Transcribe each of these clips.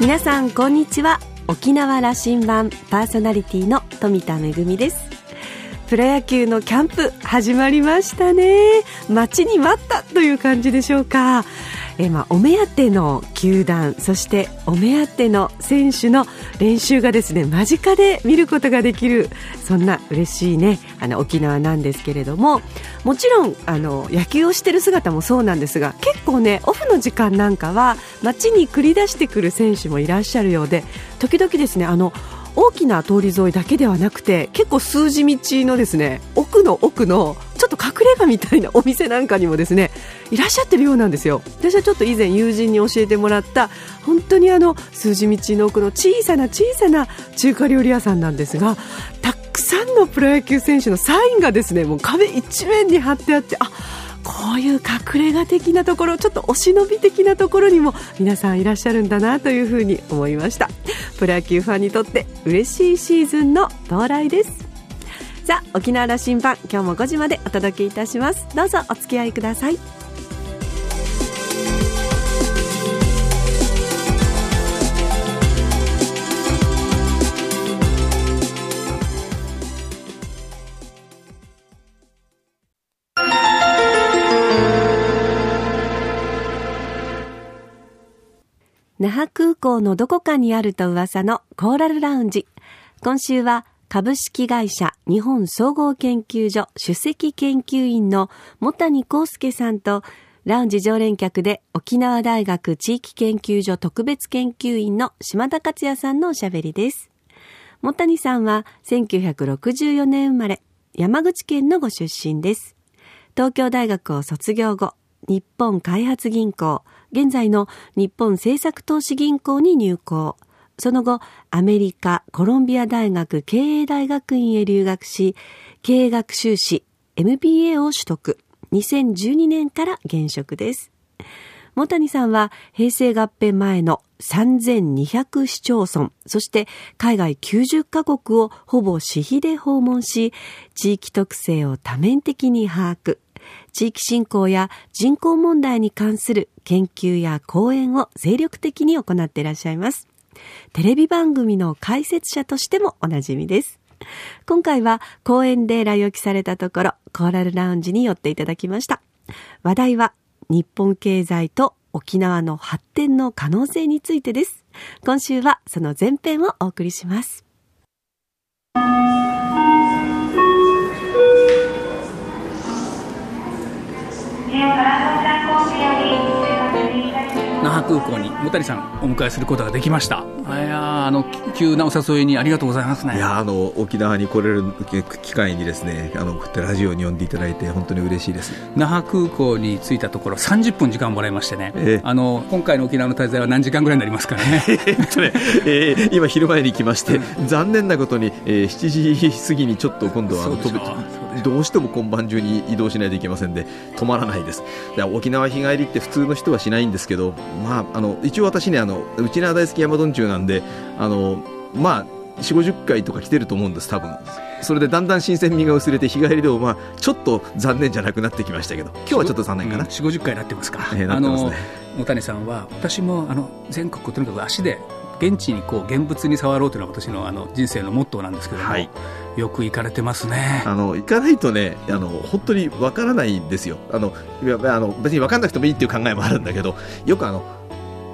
皆さんこんにちは。沖縄羅針盤パーソナリティの富田恵です。プロ野球のキャンプ始まりましたね。待ちに待ったという感じでしょうか。えまあ、お目当ての球団そしてお目当ての選手の練習がですね間近で見ることができるそんな嬉しいねあの沖縄なんですけれどももちろんあの野球をしている姿もそうなんですが結構ねオフの時間なんかは街に繰り出してくる選手もいらっしゃるようで時々ですねあの大きな通り沿いだけではなくて結構数字道のですね奥の奥のちょっと隠れ家みたいなお店なんかにもですねいらっしゃってるようなんですよ。私はちょっと以前友人に教えてもらった本当にあの数字道の奥の小さな小さな中華料理屋さんなんですがたくさんのプロ野球選手のサインがですねもう壁一面に貼ってあってあこういう隠れ家的なところちょっとお忍び的なところにも皆さんいらっしゃるんだなというふうに思いました。プロ野球ファンにとって嬉しいシーズンの到来です。さあ沖縄羅針盤今日も5時までお届けいたします。どうぞお付き合いください。那覇空港のどこかにあると噂のコーラルラウンジ今週は株式会社日本総合研究所首席研究員の茂谷康介さんとラウンジ常連客で沖縄大学地域研究所特別研究員の島田克也さんのおしゃべりです。茂谷さんは1964年生まれ、山口県のご出身です。東京大学を卒業後、日本開発銀行、現在の日本政策投資銀行に入行。その後、アメリカコロンビア大学経営大学院へ留学し、経営学修士 MBA を取得。2012年から現職です。茂谷さんは平成合併前の3200市町村、そして海外90カ国をほぼ私費で訪問し、地域特性を多面的に把握、地域振興や人口問題に関する研究や講演を精力的に行っていらっしゃいます。テレビ番組の解説者としてもおなじみです。今回は公園で来沖されたところ、コーラルラウンジに寄っていただきました。話題は日本経済と沖縄の発展の可能性についてです。今週はその前編をお送りします。那覇空港に茂谷さんお迎えすることができました。いやあの急なお誘いにありがとうございますね。いやあの沖縄に来れる機会にですねあのラジオに呼んでいただいて本当に嬉しいです。那覇空港に着いたところ30分時間もらいましてね、えー、あの今回の沖縄の滞在は何時間ぐらいになりますかね？えっとね、えー、今昼前に来まして残念なことに、えー、7時過ぎにちょっと今度は飛ぶどうしても今晩中に移動しないといけませんで止まらないです。沖縄日帰りって普通の人はしないんですけど、まあ、あの一応私ねあの内縄大好き山丼中なんであのまあ4 5 0回とか来てると思うんです多分。それでだんだん新鮮味が薄れて日帰りでもまあちょっと残念じゃなくなってきましたけど今日はちょっと残念かな、うん、4 5 0回なってますか、えー、なってますね。大谷さんは私もあの全国とにかく足で現地にこう現物に触ろうというのは私のあの人生のモットーなんですけども、はい、よく行かれてますね。あの行かないとねあの本当にわからないんですよ。あのあの別に分かんなくてもいいっていう考えもあるんだけどよくあの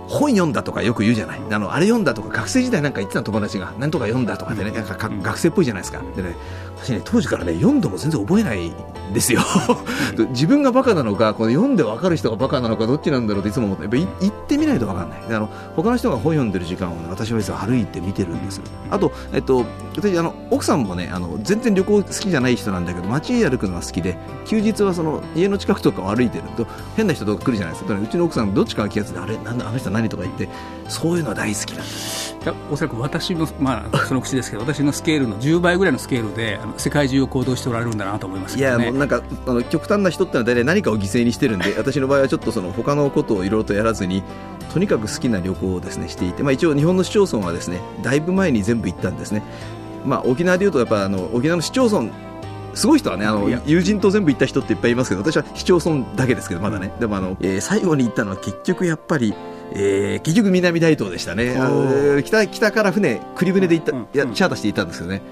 本読んだとかよく言うじゃない。あのあれ読んだとか学生時代なんか言ってた友達が何とか読んだとかでね、なんか学生っぽいじゃないですか。でね私ね当時からね読んでも全然覚えないですよ。自分がバカなのかこの読んで分かる人がバカなのかどっちなんだろうっていつも思ってやっぱ行ってみないと分かんない。あの他の人が本読んでる時間を、ね、私はいつも歩いて見てるんですあと、えっと、私あの奥さんもねあの全然旅行好きじゃない人なんだけど街歩くのが好きで休日はその家の近くとかを歩いてると変な人とか来るじゃないですか。うちの奥さんどっちかが気が付いてあれなんだあの人何とか言ってそういうのは大好きなんですいやおそらく私の、まあ、その口ですけど私のスケールの10倍ぐらいのスケールであの世界中を行動しておられるんだなと思います、ね、いやなんかあの極端な人ってのは大体何かを犠牲にしてるんで私の場合はちょっとその他のことをいろいろとやらずにとにかく好きな旅行をですねしていて、まあ、一応日本の市町村はですねだいぶ前に全部行ったんですね、まあ、沖縄でいうとやっぱあの沖縄の市町村すごい人はねあの友人と全部行った人っていっぱいいますけど私は市町村だけですけどまだね。でもあの、えー、最後に行ったのは結局やっぱりえー、結局南大東でしたね。北北から船栗船で行った、うん、いやチャーターして行ったんですけどね。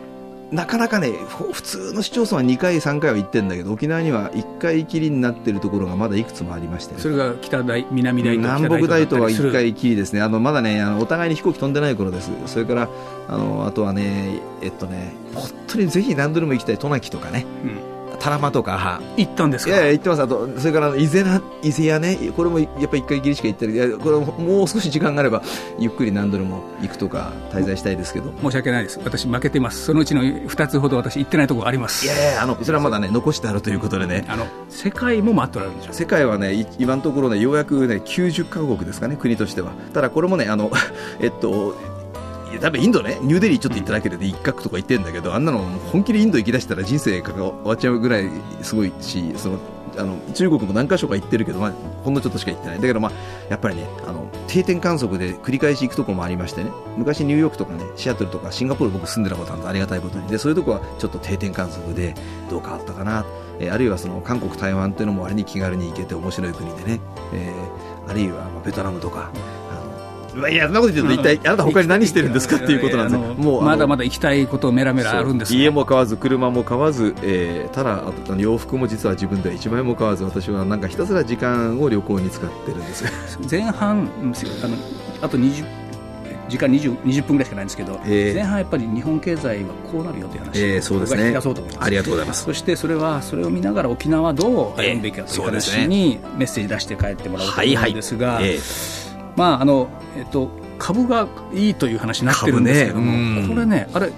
なかなかね普通の市町村は2回3回は行ってるんだけど沖縄には1回きりになってるところがまだいくつもありまして、ね、それが北大南大東南北大東は1回きりですね。あのまだねあのお互いに飛行機飛んでない頃です。それからあのあとはねえっとね本当にぜひ何度でも行きたい渡名喜とかね、うんタラマとか。行ったんですか？いやいや行ってます。あとそれから伊勢な伊勢屋ね。これもやっぱり一回きりしか行ってる。いやこれもう少し時間があればゆっくり何度でも行くとか滞在したいですけど。申し訳ないです。私負けてます。そのうちの2つほど私行ってないところあります。いやいやあのそれはまだね残してあるということでね。あの世界も待っておられるんでしょ？世界はね今のところねようやくね90カ国ですかね国としては。ただこれもねあの えっと多分インドね、ニューデリーちょっと行っただけで一角とか行ってんだけど、あんなの本気でインド行きだしたら人生が終わっちゃうぐらいすごいし、そのあの中国も何か所か行ってるけど、まあ、ほんのちょっとしか行ってない。だけど、まあ、やっぱりね、あの定点観測で繰り返し行くとこもありましてね、昔ニューヨークとかね、シアトルとかシンガポール僕住んでたことあるんでありがたいことに。で、そういうとこはちょっと定点観測でどう変わったかな。えー、あるいはその韓国、台湾っていうのも割に気軽に行けて面白い国でね、えー、あるいはベトナムとか、いやそんなこと言うと一体あなた他に何してるんですかっていうことなんですもうまだまだ行きたいことメラメラあるんです家も買わず車も買わず、えー、ただあと洋服も実は自分では1枚も買わず私はなんかひたすら時間を旅行に使ってるんです。前半あのあと20時間 20, 20分ぐらいしかないんですけど、えー、前半やっぱり日本経済はこうなるよという話えー、そうですね。ありがとうございます。そしてそれはそれを見ながら沖縄どう歩むべきかという話にメッセージ出して帰ってもらおうと思うんですが、はいはい。えーまああのえっと、株がいいという話になってるんですけども、ね、これね、あれ、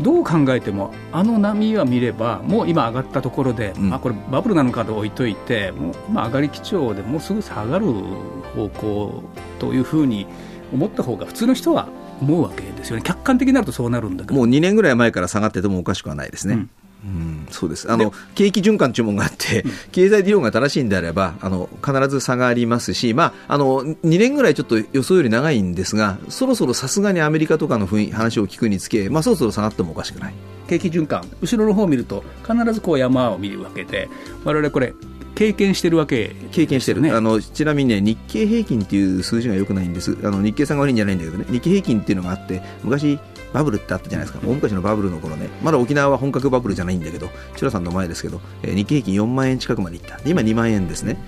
どう考えても、あの波は見れば、もう今上がったところで、うん、あこれ、バブルなのかと置いといて、もう今、上がり基調でもうすぐ下がる方向というふうに思った方が、普通の人は思うわけですよね、客観的になるとそうなるんだけど。もう2年ぐらい前から下がっててもおかしくはないですね。うんうん、そうです。あの景気循環注文があって、経済利用が正しいんであればあの必ず差がありますし、まあ、あの2年ぐらいちょっと予想より長いんですがそろそろさすがにアメリカとかの話を聞くにつけ、まあ、そろそろ下がってもおかしくない。景気循環後ろの方を見ると必ずこう山を見るわけで我々これ経験してるわけ、ね、経験してる。あのちなみにね日経平均っていう数字がよくないんです。あの日経さんが悪いんじゃないんだけどね。日経平均っていうのがあって昔バブルってあったじゃないですか、大昔のバブルの頃ね、まだ沖縄は本格バブルじゃないんだけど、チュラさんの前ですけど、えー、日経平均4万円近くまでいった、で今2万円ですね、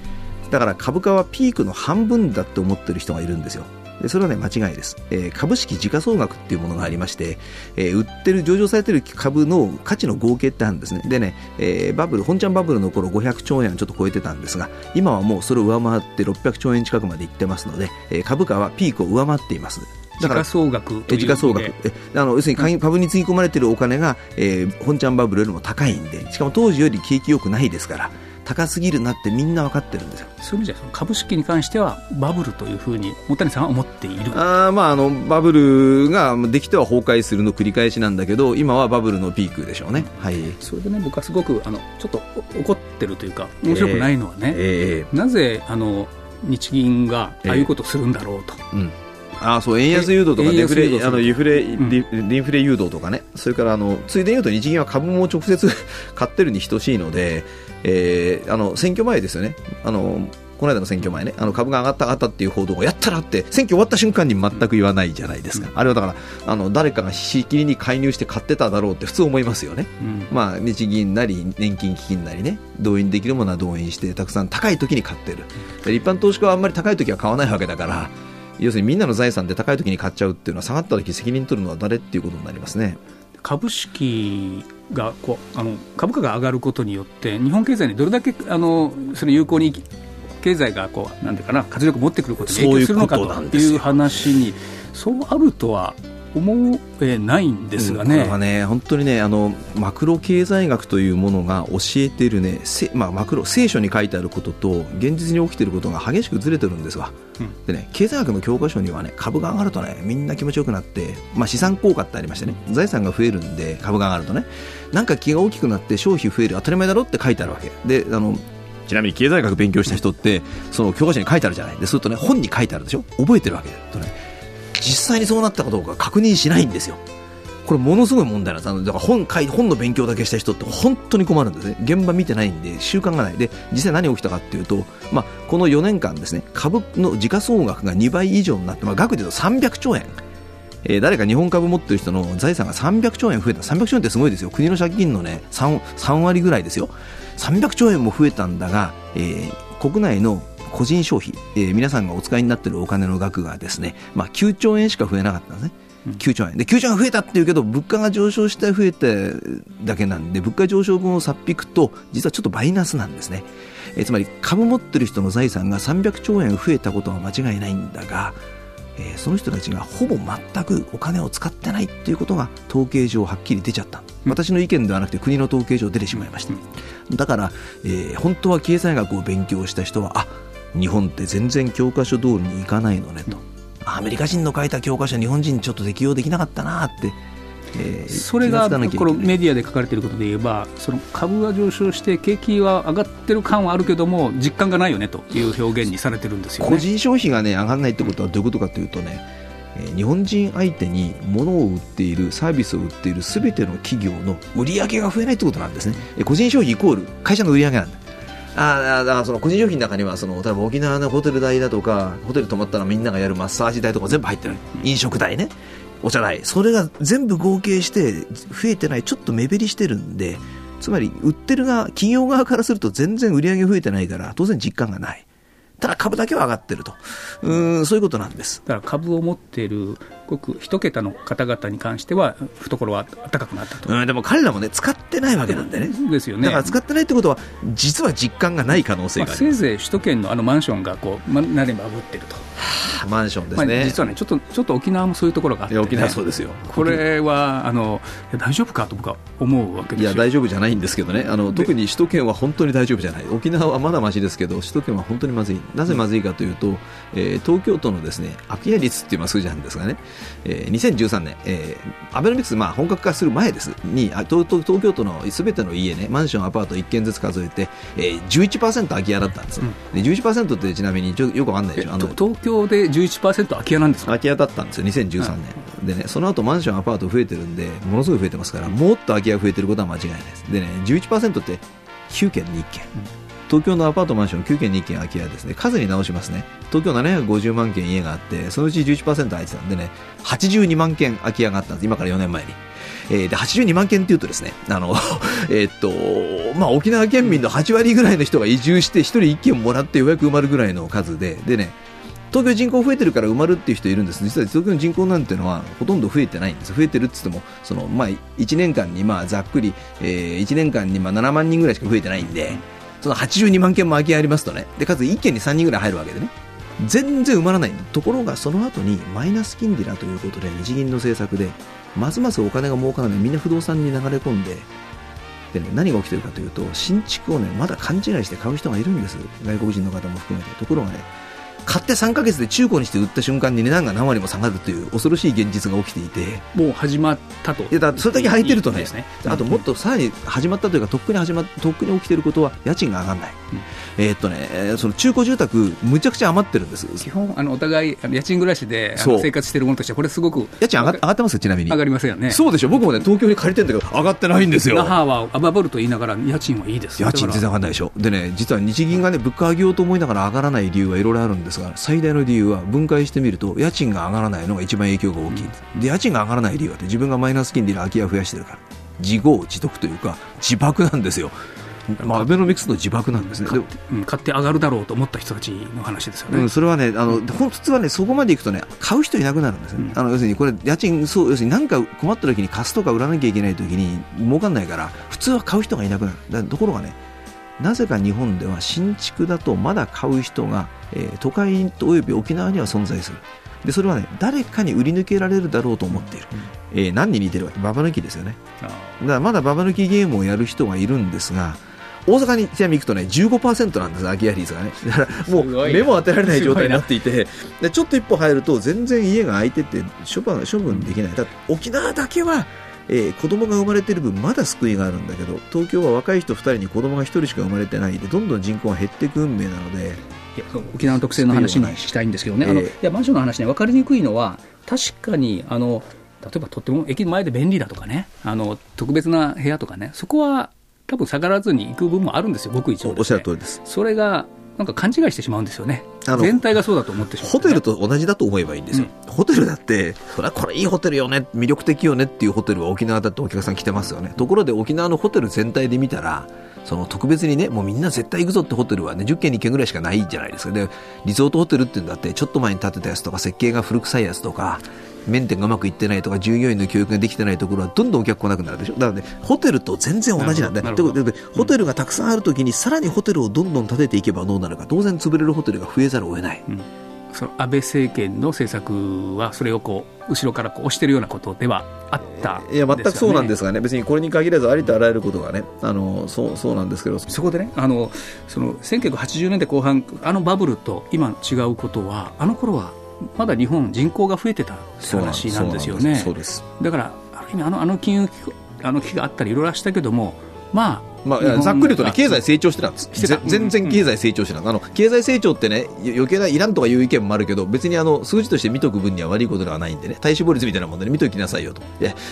だから株価はピークの半分だって思ってる人がいるんですよ。でそれはね、間違いです、えー、株式時価総額っていうものがありまして、えー、売ってる、上場されてる株の価値の合計ってあるんですね。でね、えー、バブル、本ちゃんバブルの頃500兆円ちょっと超えてたんですが、今はもうそれを上回って600兆円近くまでいってますので、え、株価はピークを上回っています。だから時価総額時価総額。あの要するに株につぎ込まれているお金が、えー、本ちゃんバブルよりも高いんでしかも当時より景気よくないですから高すぎるなってみんな分かってるんですよ。そういう意味じゃ株式に関してはバブルというふうに大谷さんは思っている。あ、まあ、あのバブルができては崩壊するの繰り返しなんだけど今はバブルのピークでしょうね、はい、それでね僕はすごくあのちょっと怒ってるというか面白くないのはね、えーえー、なぜあの日銀がああいうことをするんだろうと。えーうんあそう円安誘導とかデフレあのユフレ、うん、インフレ誘導とかね。それからあのついで言うと日銀は株も直接 買ってるに等しいので、えー、あの選挙前ですよね。あのこの間の選挙前ね、あの株が上がった上がったっていう報道をやったらって、選挙終わった瞬間に全く言わないじゃないですか、うん、あれはだから、あの誰かがしきりに介入して買ってただろうって普通思いますよね、うん、まあ、日銀なり年金基金なりね、動員できるものは動員して、たくさん高い時に買ってる、一般投資家はあんまり高い時は買わないわけだから、要するにみんなの財産で高い時に買っちゃうっていうのは下がった時責任取るのは誰っていうことになりますね。株式がこうあの株価が上がることによって日本経済にどれだけあのそれ有効に経済がこうなんていうかな活力を持ってくることに影響するのかという話にそうあるとは思えないんですがね,、うん、これはね本当にねあのマクロ経済学というものが教えているね、まあ、マクロ聖書に書いてあることと現実に起きていることが激しくずれてるんですわ、うん、でね経済学の教科書にはね株が上がるとねみんな気持ちよくなって、まあ、資産効果ってありましてね財産が増えるんで株が上がるとねなんか気が大きくなって消費増える当たり前だろって書いてあるわけ。であのちなみに経済学勉強した人ってその教科書に書いてあるじゃない。でするとね本に書いてあるでしょ。覚えてるわけとね実際にそうなったかどうか確認しないんですよ。これものすごい問題なんです。あのだから本本の勉強だけした人って本当に困るんですね。現場見てないんで習慣がない。で実際何起きたかっていうと、まあ、この4年間ですね株の時価総額が2倍以上になって、まあ、額で言うと300兆円。えー、誰か日本株持ってる人の財産が300兆円増えた。300兆円ってすごいですよ。国の借金のね 3, 3割ぐらいですよ。300兆円も増えたんだが、えー、国内の個人消費、えー、皆さんがお使いになっているお金の額がですね、まあ、9兆円しか増えなかったんですね。9兆円。で9兆円増えたっていうけど物価が上昇して増えただけなんで物価上昇分をさっ引くと実はちょっとマイナスなんですね、えー、つまり株持ってる人の財産が300兆円増えたことは間違いないんだが、えー、その人たちがほぼ全くお金を使ってないっていうことが統計上はっきり出ちゃった、私の意見ではなくて国の統計上出てしまいました、だから、えー、本当は経済学を勉強した人はあ日本って全然教科書通りにいかないのねと、アメリカ人の書いた教科書日本人ちょっと適用できなかったなって、えー、それがこのメディアで書かれていることで言えばその株が上昇して景気は上がってる感はあるけども実感がないよねという表現にされてるんですよ、ね、個人消費が、ね、上がらないってことはどういうことかというとね日本人相手に物を売っているサービスを売っているすべての企業の売り上げが増えないってことなんですね。個人消費イコール会社の売り上げなんだあだからその個人商品の中にはその例えば沖縄のホテル代だとかホテル泊まったらみんながやるマッサージ代とか全部入ってる。飲食代ね。お茶代。それが全部合計して増えてないちょっと目減りしてるんでつまり売ってる側企業側からすると全然売り上げ増えてないから当然実感がない。ただ株だけは上がってると、うんそういうことなんです。だから株を持っているごく一桁の方々に関しては、懐は高くなったと、うん、でも彼らもね、使ってないわけなんでね、ですよね。だから使ってないってことは、実は実感がない可能性がある、まあ、せいぜい首都圏のあのマンションがこう、ま、なればぶってると。マンションですね、まあ、実はねちょっと、ちょっと沖縄もそういうところがあって、ね、沖縄そうですよ。これはあの大丈夫かと僕は思うわけですいや、大丈夫じゃないんですけどね。あの、特に首都圏は本当に大丈夫じゃない、沖縄はまだましですけど、首都圏は本当にまずい、なぜまずいかというと、うん、えー、東京都のですね空き家率っていう数字なんですがね、えー、2013年、えー、アベノミクス、まあ、本格化する前です。に東東京都のすべての家ね、マンション、アパート1軒ずつ数えて、えー、11%空き家だったんです、うん、で11%ってちなみによくわかんないでしょ。あの東京で11%空き家なんですか？空き家だったんですよ、2013年、でね、その後マンション、アパート増えてるんで、ものすごい増えてますから、もっと空き家増えてることは間違いないです。でね、11%って9件に1件。東京のアパートマンション9軒に1軒空き家ですね。数に直しますね。東京750万件家があってそのうち11%空いてたんでね82万件空き家があったんです。今から4年前に。えー、で82万件っていうとですね、あの、え、っと、まあ、沖縄県民の8割ぐらいの人が移住して1人1軒もらってようやく埋まるぐらいの数で、でね、東京人口増えてるから埋まるっていう人いるんです。実は東京の人口なんていうのはほとんど増えてないんです。増えてるって言ってもその、まあ、1年間にまあざっくり、えー、1年間にまあ7万人ぐらいしか増えてないんでその82万件も空き家ありますとね。でかつ1軒に3人ぐらい入るわけでね。全然埋まらない。ところがその後にマイナス金利だということで日銀の政策でますますお金が儲からない。みんな不動産に流れ込んでで、ね、何が起きてるかというと新築をねまだ勘違いして買う人がいるんです。外国人の方も含めて。ところがね買って3か月で中古にして売った瞬間に値段が何割も下がるという恐ろしい現実が起きていて。もう始まったと。いやだそれだけ入ってるとね、ね、あともっとさらに始まったというかとっくに始まとっくに起きてることは家賃が上がらない、うん、えー、っとねその中古住宅むちゃくちゃ余ってるんです。基本あのお互い家賃暮らしで生活しているものとしてはこれすごく家賃上が上がってますちなみに。上がりますよね。そうでしょ。僕もね東京に借りてるんだけど上がってないんですよ。那覇はアバブルと言いながら家賃はいいです家賃全然上がらないでしょ。でね実は日銀がね物価上げようと思いながら上がらない理由はいろいろあるんですが最大の理由は分解してみると家賃が上がらないのが一番影響が大きい、うん、で家賃が上がらない理由は自分がマイナス金利で空き家を増やしてるから。自業自得というか自爆なんですよ。まあ、アベノミクスの自爆なんですね、うん、買って上がるだろうと思った人たちの話ですよね、うん、それはね、あの普通はね、そこまでいくとね、買う人いなくなるんですね、うん、あの要するにこれ、家賃、そう要するに何か困った時に貸すとか売らなきゃいけない時に儲かんないから、普通は買う人がいなくなる、ところがね、なぜか日本では新築だとまだ買う人が、えー、都会および沖縄には存在する。でそれはね誰かに売り抜けられるだろうと思っている、うん、えー、何に似てるかババ抜きですよね。だからまだババ抜きゲームをやる人がいるんですが大阪にちなみに行くとね15%なんです空き家率がね。だからもう目も当てられない状態になっていてでちょっと一歩入ると全然家が空いてて処分処分できない。だ沖縄だけはえー、子供が生まれてる分まだ救いがあるんだけど東京は若い人2人に子供が1人しか生まれてないでどんどん人口が減っていく運命なので。いや沖縄の特性の話にしたいんですけどね、えー、あのいやマンションの話ね分かりにくいのは確かにあの例えばとっても駅前で便利だとかね、あの特別な部屋とかね、そこは多分下がらずに行く部分もあるんですよ、僕一応、ね、おっしゃる通りです。それがなんか勘違いしてしまうんですよね。全体がそうだと思ってしまう、ね、ホテルと同じだと思えばいいんですよ。うん、ホテルだって、それはこれいいホテルよね、魅力的よねっていうホテルは沖縄だってお客さん来てますよね。ところで沖縄のホテル全体で見たら、その特別にね、もうみんな絶対行くぞってホテルはね、10軒に1軒ぐらいしかないじゃないですか。で、リゾートホテルっていうんだって、ちょっと前に建てたやつとか、設計が古臭いやつとか、メンテがうまくいってないとか、従業員の教育ができてないところは、どんどんお客来なくなるでしょ。だからね、ホテルと全然同じなんだよ。ということで、ホテルがたくさんあるときに、さらにホテルをどんどん建てていけばどうなるか、当然潰れるホテルが増えざるを得ない。うんその安倍政権の政策はそれをこう後ろからこう押してるようなことではあった、ね、いや全くそうなんですがね。別にこれに限らずありとあらゆることがねあのそうそうなんですけど。そこでねあのその1980年代後半あのバブルと今違うことはあの頃はまだ日本人口が増えてた話なんですよね。だからある意味あのあの金融あの危機があったりいろいろしたけどもまあまあ、ざっくり言うとね、経済成長してたんです。全然経済成長してた。あの、経済成長ってね、余計ないらんとかいう意見もあるけど、別にあの、数字として見とく分には悪いことではないんでね、体脂肪率みたいなもんで、ね、見ときなさいよと。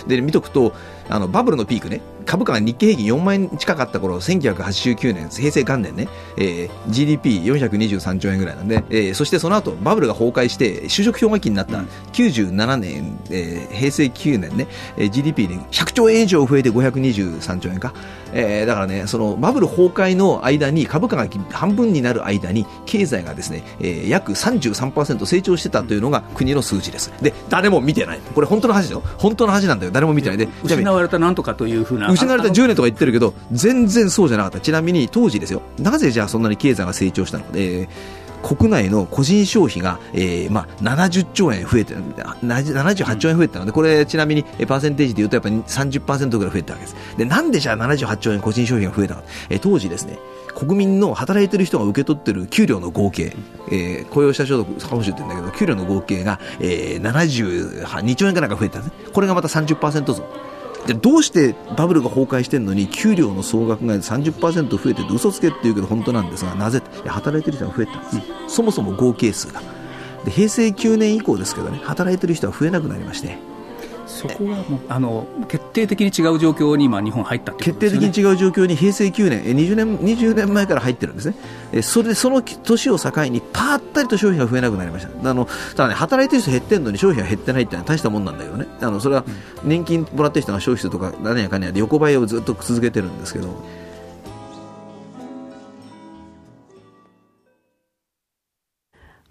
で、見とくと、あの、バブルのピークね、株価が日経平均4万円近かった頃、1989年、平成元年ね、えー、GDP423 兆円ぐらいなんで、えー、そしてその後、バブルが崩壊して、就職氷河期になった97年、えー、平成9年ね、えー、GDP に100兆円以上増えて523兆円か。えー、だからね、そのバブル崩壊の間に、株価が半分になる間に、経済がですね、えー、約33%成長してたというのが国の数字です。で、誰も見てない。これ本当の話だよ。本当の話なんだよ。誰も見てないで。失われたなんとかというふうな。失われた10年とか言ってるけど、全然そうじゃなかった。ちなみに当時ですよ。なぜじゃあそんなに経済が成長したのか。えー国内の個人消費が、えーまあ、70兆円増えて、78兆円増えたので、これ、ちなみにパーセンテージでいうと、やっぱり30%ぐらい増えたわけです。で、なんでじゃあ78兆円個人消費が増えたか、えー、当時ですね、国民の働いてる人が受け取ってる給料の合計、えー、雇用者所得報酬って言うんだけど、給料の合計が、えー、72兆円かなんか増えたんですね。これがまた30%増。でどうしてバブルが崩壊してるのに給料の総額が30%増えてて嘘つけって言うけど本当なんですがなぜ働いてる人が増えたんです、うん、そもそも合計数がで平成9年以降ですけどね働いてる人は増えなくなりましてそこはもうあの決定的に違う状況に今、日本入ったって決定的に違う状況に平成9年、20年 ,20 年前から入ってるんですね、それでその年を境にぱったりと消費が増えなくなりました、あのただね、働いてる人減ってるのに消費が減ってないってのは大したもんなんだけどね、あのそれは年金もらってる人が消費するとか、何やかんやで横ばいをずっと続けてるんですけど。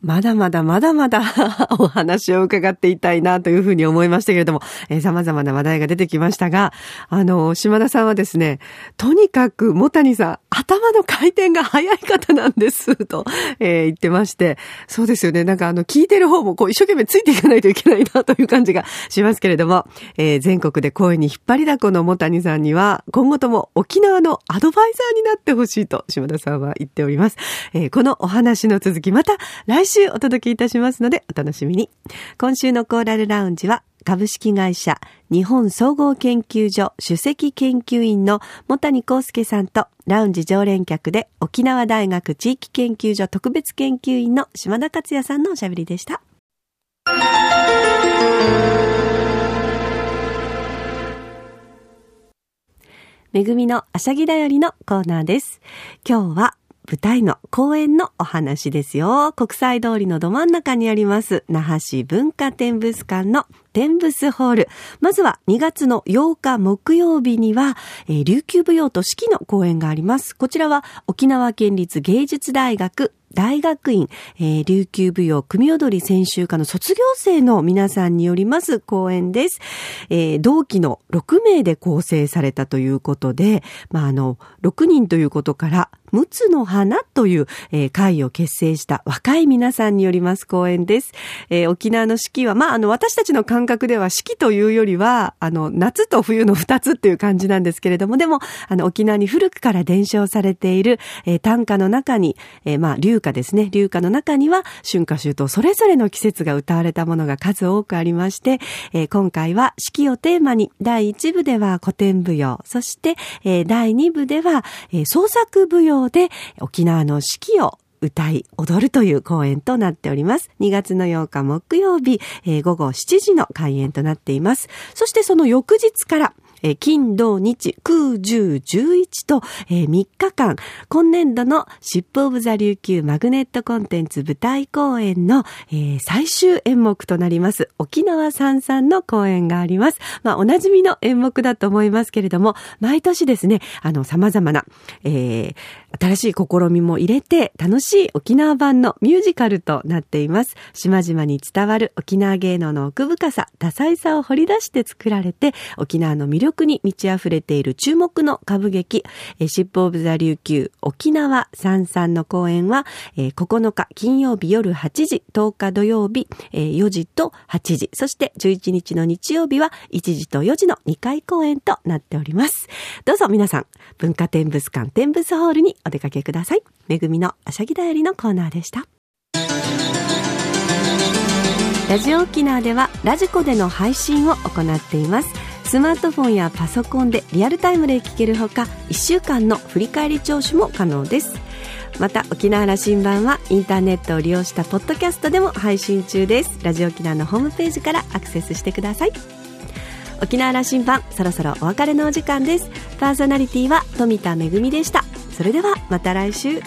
まだまだまだまだ お話を伺っていたいなというふうに思いましたけれども、えー、様々な話題が出てきましたが、あの、島田さんはですね、とにかく、もたにさん、頭の回転が早い方なんです、と、えー、言ってまして、そうですよね、なんかあの、聞いてる方もこう、一生懸命ついていかないといけないなという感じがしますけれども、えー、全国で声に引っ張りだこのもたにさんには、今後とも沖縄のアドバイザーになってほしいと、島田さんは言っております。えー、このお話の続き、また来週週お届けいたしますのでお楽しみに。今週のコーラルラウンジは株式会社日本総合研究所首席研究員の茂谷康介さんとラウンジ常連客で沖縄大学地域研究所特別研究員の島田克也さんのおしゃべりでした。めぐみのあしゃぎだよりのコーナーです。今日は舞台の公演のお話ですよ。国際通りのど真ん中にあります、那覇市文化展物館の展物ホール。まずは2月の8日木曜日には、えー、琉球舞踊と四季の公演があります。こちらは沖縄県立芸術大学大学院、えー、琉球舞踊組踊り専修科の卒業生の皆さんによります講演です。えー、同期の6名で構成されたということで、まあ、あの、6人ということから、陸奥の花という、えー、会を結成した若い皆さんによります講演です。えー、沖縄の四季は、まあ、あの、私たちの感覚では四季というよりは、あの、夏と冬の二つっていう感じなんですけれども、でも、あの、沖縄に古くから伝承されている、えー、短歌の中に、えー、まあ、流歌ですね。流歌の中には、春夏秋冬それぞれの季節が歌われたものが数多くありまして、えー、今回は四季をテーマに、第一部では古典舞踊、そして、えー、第二部では、えー、創作舞踊で沖縄の四季を歌い踊るという公演となっております。2月の8日木曜日、えー、午後7時の開演となっています。そしてその翌日から、え金、土、日、空、十、十一と、えー、3日間、今年度のシップオブザ琉球マグネットコンテンツ舞台公演の、えー、最終演目となります、沖縄三三の公演があります。まあ、おなじみの演目だと思いますけれども、毎年ですね、あの、様々な、えー、新しい試みも入れて、楽しい沖縄版のミュージカルとなっています。島々に伝わる沖縄芸能の奥深さ、多彩さを掘り出して作られて、沖縄の魅力に満ち溢れている注目の歌舞劇、シップオブザ琉球沖縄三三の公演は、9日金曜日夜8時、10日土曜日、4時と8時、そして11日の日曜日は1時と4時の2回公演となっております。どうぞ皆さん、文化展物館展物ホールにお出かけください。めぐみのあしゃぎだよりのコーナーでした。ラジオ沖縄ではラジコでの配信を行っています。スマートフォンやパソコンでリアルタイムで聞けるほか1週間の振り返り聴取も可能ですまた沖縄羅針盤はインターネットを利用したポッドキャストでも配信中ですラジオ沖縄のホームページからアクセスしてください沖縄羅針盤そろそろお別れのお時間ですパーソナリティは富田恵でしたそれではまた来週。